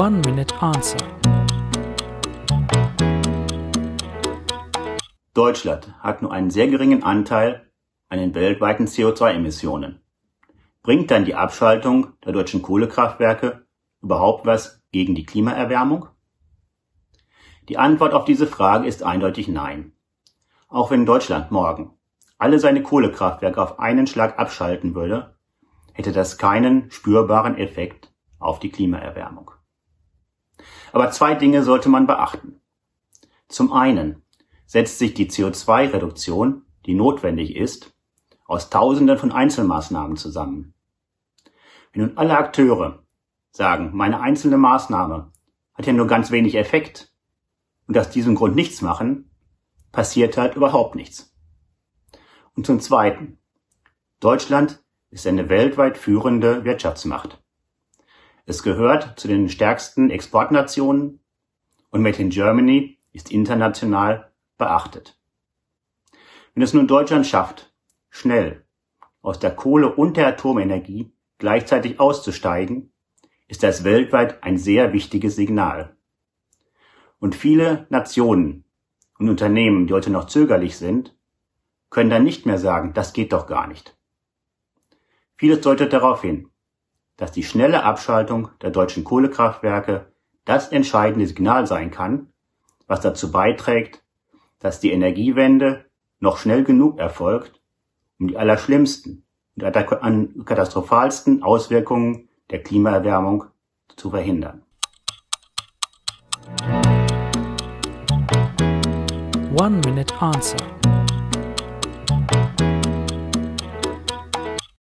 One Minute Answer. Deutschland hat nur einen sehr geringen Anteil an den weltweiten CO2-Emissionen. Bringt dann die Abschaltung der deutschen Kohlekraftwerke überhaupt was gegen die Klimaerwärmung? Die Antwort auf diese Frage ist eindeutig nein. Auch wenn Deutschland morgen alle seine Kohlekraftwerke auf einen Schlag abschalten würde, hätte das keinen spürbaren Effekt auf die Klimaerwärmung. Aber zwei Dinge sollte man beachten. Zum einen setzt sich die CO2-Reduktion, die notwendig ist, aus Tausenden von Einzelmaßnahmen zusammen. Wenn nun alle Akteure sagen, meine einzelne Maßnahme hat ja nur ganz wenig Effekt und aus diesem Grund nichts machen, passiert halt überhaupt nichts. Und zum Zweiten, Deutschland ist eine weltweit führende Wirtschaftsmacht. Es gehört zu den stärksten Exportnationen und Made in Germany ist international beachtet. Wenn es nun Deutschland schafft, schnell aus der Kohle und der Atomenergie gleichzeitig auszusteigen, ist das weltweit ein sehr wichtiges Signal. Und viele Nationen und Unternehmen, die heute noch zögerlich sind, können dann nicht mehr sagen, das geht doch gar nicht. Vieles deutet darauf hin, dass die schnelle Abschaltung der deutschen Kohlekraftwerke das entscheidende Signal sein kann, was dazu beiträgt, dass die Energiewende noch schnell genug erfolgt, um die allerschlimmsten und katastrophalsten Auswirkungen der Klimaerwärmung zu verhindern. One Minute Answer.